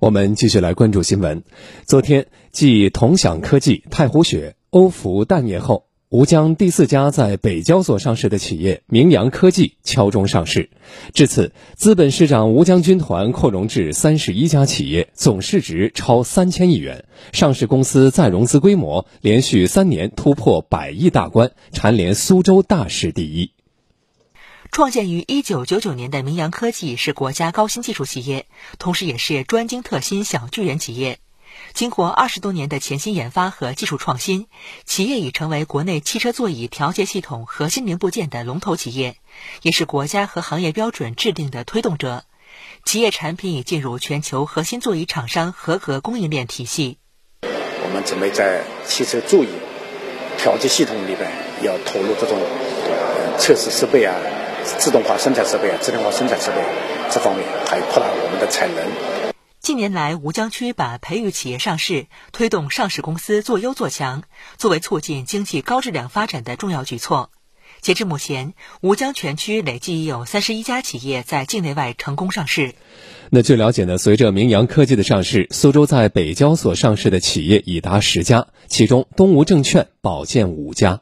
我们继续来关注新闻。昨天，继同享科技、太湖雪、欧孚淡业后，吴江第四家在北交所上市的企业明阳科技敲钟上市。至此，资本市长吴江军团扩容至三十一家企业，总市值超三千亿元，上市公司再融资规模连续三年突破百亿大关，蝉联苏州大市第一。创建于一九九九年的明阳科技是国家高新技术企业，同时也是专精特新小巨人企业。经过二十多年的潜心研发和技术创新，企业已成为国内汽车座椅调节系统核心零部件的龙头企业，也是国家和行业标准制定的推动者。企业产品已进入全球核心座椅厂商合格供应链体系。我们准备在汽车座椅调节系统里边要投入这种测试设备啊。自动化生产设备啊，智能化生产设备这方面还扩大我们的产能。近年来，吴江区把培育企业上市、推动上市公司做优做强，作为促进经济高质量发展的重要举措。截至目前，吴江全区累计已有三十一家企业在境内外成功上市。那据了解呢，随着明阳科技的上市，苏州在北交所上市的企业已达十家，其中东吴证券保荐五家。